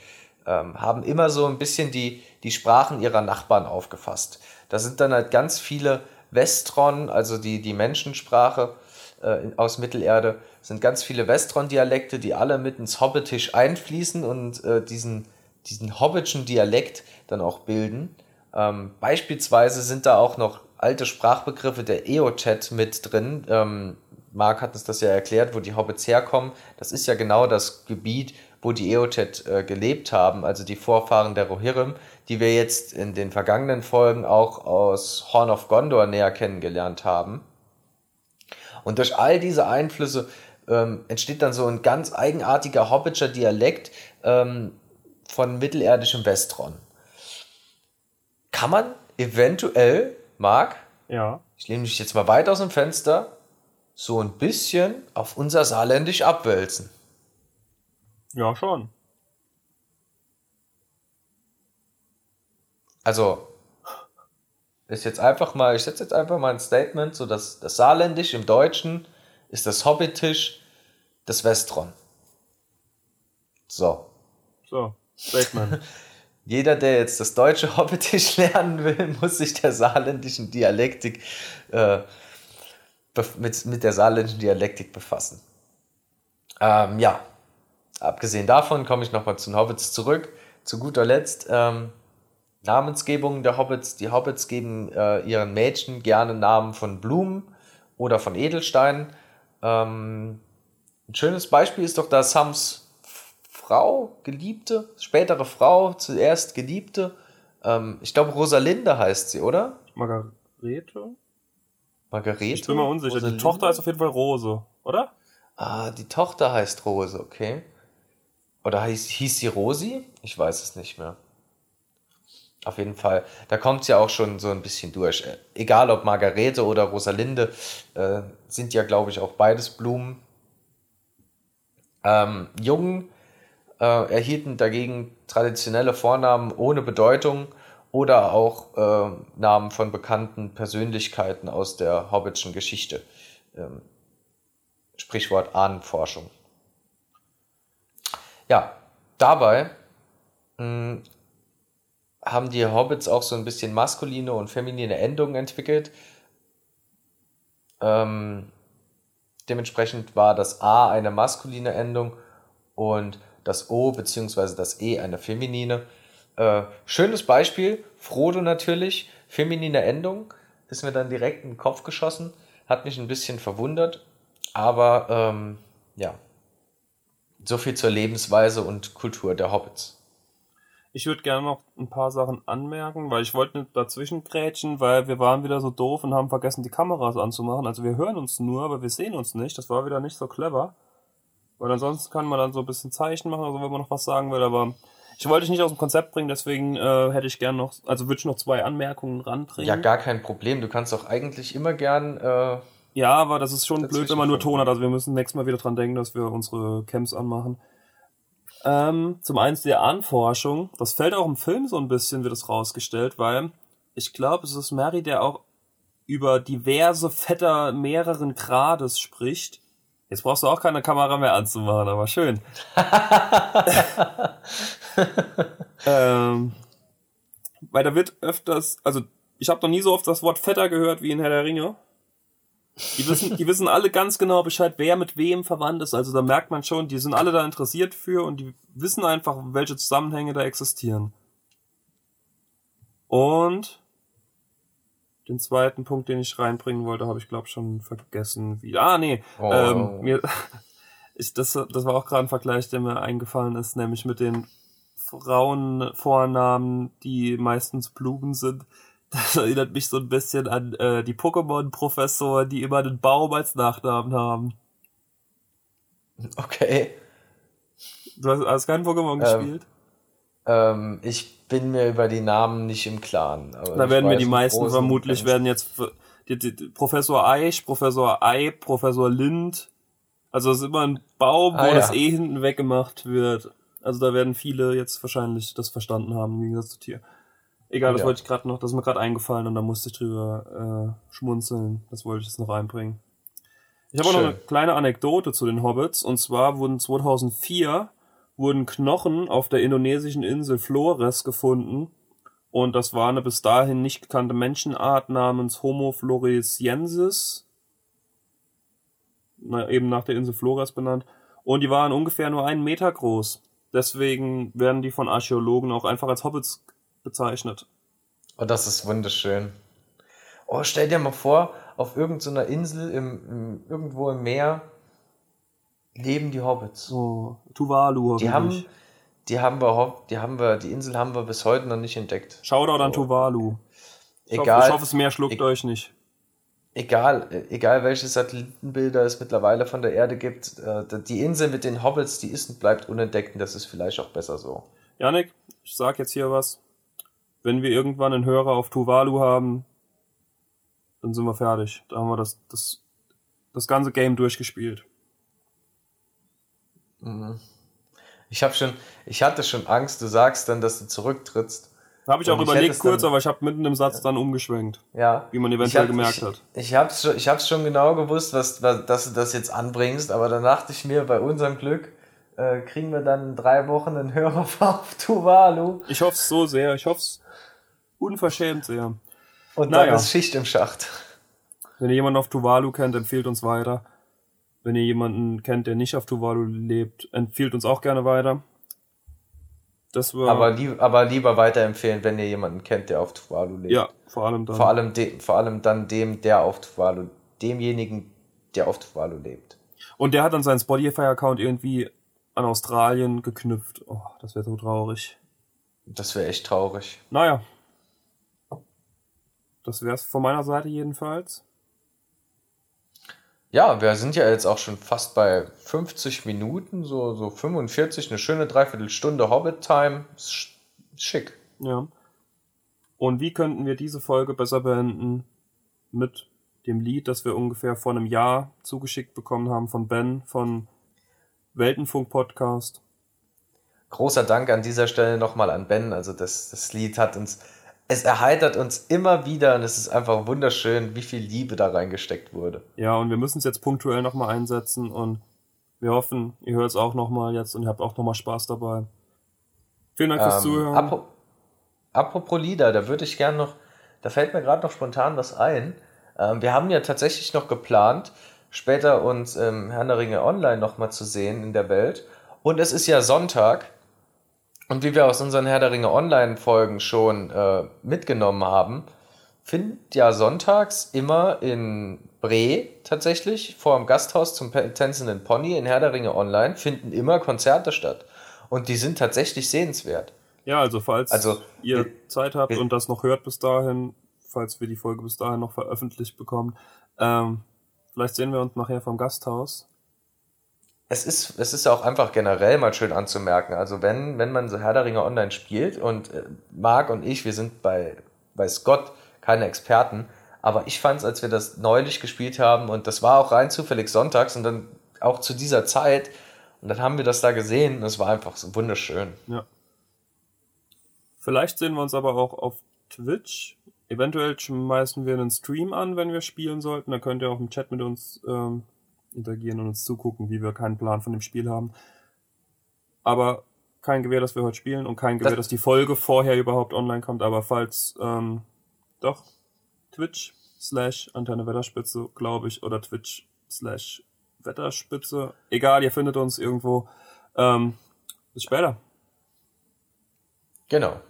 ähm, haben immer so ein bisschen die, die Sprachen ihrer Nachbarn aufgefasst. Da sind dann halt ganz viele Westron, also die, die Menschensprache äh, aus Mittelerde, sind ganz viele Westron-Dialekte, die alle mit ins Hobbitisch einfließen und äh, diesen, diesen Hobbitschen Dialekt dann auch bilden. Ähm, beispielsweise sind da auch noch alte Sprachbegriffe der Eochat mit drin. Ähm, Marc hat uns das ja erklärt, wo die Hobbits herkommen. Das ist ja genau das Gebiet, wo die Eochat äh, gelebt haben, also die Vorfahren der Rohirrim, die wir jetzt in den vergangenen Folgen auch aus Horn of Gondor näher kennengelernt haben. Und durch all diese Einflüsse ähm, entsteht dann so ein ganz eigenartiger Hobbitscher Dialekt ähm, von mittelerdischem Westron. Kann man eventuell, Marc, ja. ich nehme mich jetzt mal weit aus dem Fenster, so ein bisschen auf unser Saarländisch abwälzen. Ja, schon. Also, ist jetzt einfach mal, ich setze jetzt einfach mal ein Statement, so dass das Saarländisch im Deutschen ist das Hobbitisch das Westron. So. So, Statement. Jeder, der jetzt das deutsche Hobbitisch lernen will, muss sich der saarländischen Dialektik äh, mit, mit der saarländischen Dialektik befassen. Ähm, ja, abgesehen davon komme ich nochmal zu den Hobbits zurück. Zu guter Letzt ähm, Namensgebung der Hobbits. Die Hobbits geben äh, ihren Mädchen gerne Namen von Blumen oder von Edelsteinen. Ähm, ein schönes Beispiel ist doch, dass Sams Frau, Geliebte, spätere Frau, zuerst Geliebte, ähm, ich glaube Rosalinde heißt sie, oder? Margarete? Margarete? Ich bin mir unsicher. Rosalinde? Die Tochter ist auf jeden Fall Rose, oder? Ah, die Tochter heißt Rose, okay. Oder hieß, hieß sie Rosi? Ich weiß es nicht mehr. Auf jeden Fall. Da kommt es ja auch schon so ein bisschen durch. Egal ob Margarete oder Rosalinde, äh, sind ja, glaube ich, auch beides Blumen. Ähm, Jungen äh, erhielten dagegen traditionelle Vornamen ohne Bedeutung oder auch äh, Namen von bekannten Persönlichkeiten aus der Hobbitschen Geschichte. Ähm, Sprichwort Ahnenforschung. Ja, dabei hm, haben die Hobbits auch so ein bisschen maskuline und feminine Endungen entwickelt. Ähm, dementsprechend war das A eine maskuline Endung und das O bzw. das E eine feminine. Äh, schönes Beispiel, Frodo natürlich, feminine Endung, ist mir dann direkt in den Kopf geschossen, hat mich ein bisschen verwundert, aber ähm, ja, so viel zur Lebensweise und Kultur der Hobbits. Ich würde gerne noch ein paar Sachen anmerken, weil ich wollte nicht dazwischen grätschen, weil wir waren wieder so doof und haben vergessen, die Kameras anzumachen. Also wir hören uns nur, aber wir sehen uns nicht. Das war wieder nicht so clever. Weil ansonsten kann man dann so ein bisschen Zeichen machen, also wenn man noch was sagen will, aber ich wollte dich nicht aus dem Konzept bringen, deswegen äh, hätte ich gern noch, also würde ich noch zwei Anmerkungen ranbringen. Ja, gar kein Problem. Du kannst doch eigentlich immer gern. Äh, ja, aber das ist schon blöd, wenn man nur Ton hat. Also wir müssen nächstes Mal wieder dran denken, dass wir unsere Camps anmachen. Ähm, zum einen der Anforschung. Das fällt auch im Film so ein bisschen, wird es rausgestellt, weil ich glaube, es ist Mary, der auch über diverse Vetter mehreren Grades spricht. Jetzt brauchst du auch keine Kamera mehr anzumachen, aber schön. ähm, weil da wird öfters, also ich habe noch nie so oft das Wort Vetter gehört wie in Herr der Ringe. Die wissen, die wissen alle ganz genau Bescheid, wer mit wem verwandt ist. Also da merkt man schon, die sind alle da interessiert für und die wissen einfach, welche Zusammenhänge da existieren. Und den zweiten Punkt, den ich reinbringen wollte, habe ich glaube schon vergessen. Wie, ah, nee. Oh. Ähm, mir, ich, das, das war auch gerade ein Vergleich, der mir eingefallen ist, nämlich mit den Frauenvornamen, die meistens Blumen sind. Das erinnert mich so ein bisschen an äh, die Pokémon-Professoren, die immer einen Baum als Nachnamen haben. Okay. Du hast, hast keinen Pokémon ähm, gespielt? Ähm, ich bin mir über die Namen nicht im Klaren. da werden wir die meisten vermutlich werden jetzt die, die, die, Professor Eich, Professor Ei, Professor Lind. Also es ist immer ein Baum, ah, wo ja. das E hinten weggemacht wird. Also da werden viele jetzt wahrscheinlich das verstanden haben, im Gegensatz zu Tier. Egal, das ja. wollte ich gerade noch, das ist mir gerade eingefallen und da musste ich drüber äh, schmunzeln. Das wollte ich jetzt noch einbringen. Ich habe auch noch eine kleine Anekdote zu den Hobbits. Und zwar wurden 2004 wurden Knochen auf der indonesischen Insel Flores gefunden. Und das war eine bis dahin nicht gekannte Menschenart namens Homo floresiensis. Na, eben nach der Insel Flores benannt. Und die waren ungefähr nur einen Meter groß. Deswegen werden die von Archäologen auch einfach als Hobbits bezeichnet. Oh, das ist wunderschön. Oh, stell dir mal vor, auf irgendeiner Insel im, im, irgendwo im Meer leben die Hobbits. Oh, Tuvalu. Die haben, die haben wir, die haben wir, die Insel haben wir bis heute noch nicht entdeckt. Shoutout an Tuvalu. Ich egal. Hoffe, ich hoffe, das Meer schluckt e euch nicht. Egal, egal welche Satellitenbilder es mittlerweile von der Erde gibt, äh, die Insel mit den Hobbits, die ist und bleibt unentdeckt und das ist vielleicht auch besser so. Janik, ich sag jetzt hier was wenn wir irgendwann einen Hörer auf Tuvalu haben, dann sind wir fertig. Da haben wir das, das, das ganze Game durchgespielt. Mhm. Ich habe schon, ich hatte schon Angst, du sagst dann, dass du zurücktrittst Habe ich auch ich überlegt es kurz, dann- aber ich habe mitten im Satz dann umgeschwenkt. Ja. Wie man eventuell hab- gemerkt ich, hat. Ich hab's schon, ich hab's schon genau gewusst, was, was, dass du das jetzt anbringst, aber dann dachte ich mir, bei unserem Glück äh, kriegen wir dann in drei Wochen einen Hörer auf Tuvalu Ich hoffe es so sehr. Ich hoffe es unverschämt sehr. und Naja. dann ist Schicht im Schacht. Wenn ihr jemanden auf Tuvalu kennt, empfehlt uns weiter. Wenn ihr jemanden kennt, der nicht auf Tuvalu lebt, empfiehlt uns auch gerne weiter. Das war Aber, lieb, aber lieber weiterempfehlen, wenn ihr jemanden kennt, der auf Tuvalu lebt. ja vor allem dann. Vor allem, de, vor allem dann dem, der auf Tuvalu, demjenigen, der auf Tuvalu lebt. Und der hat dann seinen Spotify-Account irgendwie an Australien geknüpft. Oh, das wäre so traurig. Das wäre echt traurig. Naja. Das wär's von meiner Seite jedenfalls. Ja, wir sind ja jetzt auch schon fast bei 50 Minuten, so, so 45, eine schöne Dreiviertelstunde Hobbit-Time. Schick. Ja. Und wie könnten wir diese Folge besser beenden mit dem Lied, das wir ungefähr vor einem Jahr zugeschickt bekommen haben von Ben von Weltenfunk Podcast. Großer Dank an dieser Stelle nochmal an Ben. Also das, das Lied hat uns, es erheitert uns immer wieder und es ist einfach wunderschön, wie viel Liebe da reingesteckt wurde. Ja, und wir müssen es jetzt punktuell nochmal einsetzen und wir hoffen, ihr hört es auch nochmal jetzt und ihr habt auch nochmal Spaß dabei. Vielen Dank fürs Ähm, Zuhören. apro- apropos Lieder, da würde ich gern noch, da fällt mir gerade noch spontan was ein. Ähm, wir haben ja tatsächlich noch geplant, später uns ähm, Herrn der Ringe online nochmal zu sehen in der Welt. Und es ist ja Sonntag. Und wie wir aus unseren Herr der Ringe Online-Folgen schon äh, mitgenommen haben, findet ja sonntags immer in Bre tatsächlich vor dem Gasthaus zum tänzenden Pony in Herr der Ringe Online finden immer Konzerte statt. Und die sind tatsächlich sehenswert. Ja, also falls Also, ihr wir- Zeit habt wir- und das noch hört bis dahin, falls wir die Folge bis dahin noch veröffentlicht bekommen, ähm, vielleicht sehen wir uns nachher vom Gasthaus. Es ist, es ist auch einfach generell mal schön anzumerken. Also wenn, wenn man so Herr der Ringe online spielt und äh, Marc und ich, wir sind bei, bei Scott keine Experten, aber ich fand es, als wir das neulich gespielt haben und das war auch rein zufällig sonntags und dann auch zu dieser Zeit und dann haben wir das da gesehen und es war einfach so wunderschön. Ja. Vielleicht sehen wir uns aber auch auf Twitch. Eventuell schmeißen wir einen Stream an, wenn wir spielen sollten. Da könnt ihr auch im Chat mit uns ähm, interagieren und uns zugucken, wie wir keinen Plan von dem Spiel haben. Aber kein Gewehr, dass wir heute spielen und kein Gewehr, Das- dass die Folge vorher überhaupt online kommt. Aber falls, ähm, doch, Twitch slash Antenne Wetterspitze, glaube ich, oder Twitch slash Wetterspitze. Egal, ihr findet uns irgendwo. Ähm, bis später. Genau.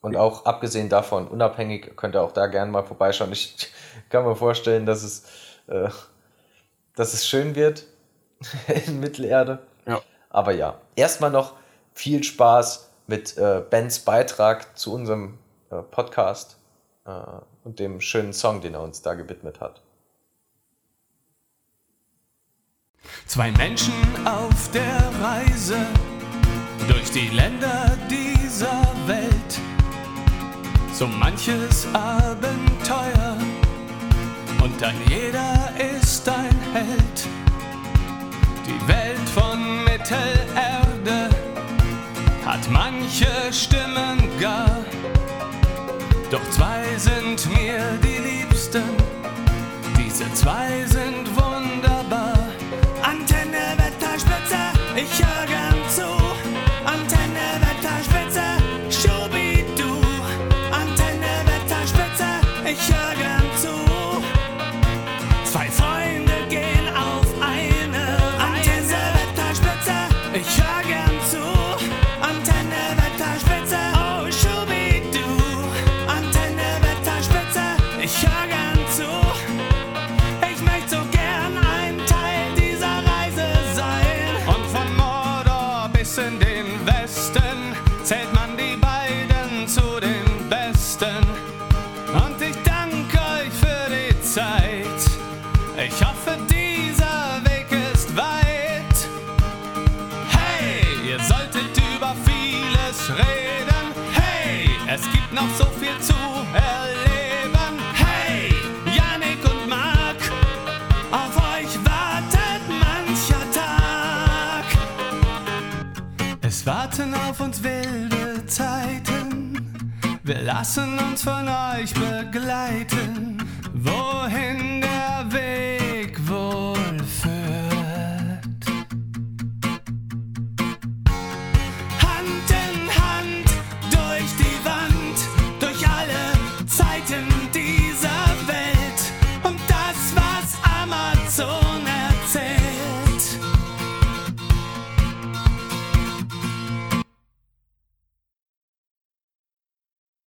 Und auch abgesehen davon, unabhängig, könnt ihr auch da gerne mal vorbeischauen. Ich kann mir vorstellen, dass es, äh, dass es schön wird in Mittelerde. Ja. Aber ja, erstmal noch viel Spaß mit äh, Bens Beitrag zu unserem äh, Podcast äh, und dem schönen Song, den er uns da gewidmet hat. Zwei Menschen auf der Reise durch die Länder dieser Welt. So manches Abenteuer und ein jeder ist ein Held. Die Welt von Mittelerde hat manche Stimmen gar. Doch zwei sind mir die Liebsten, diese zwei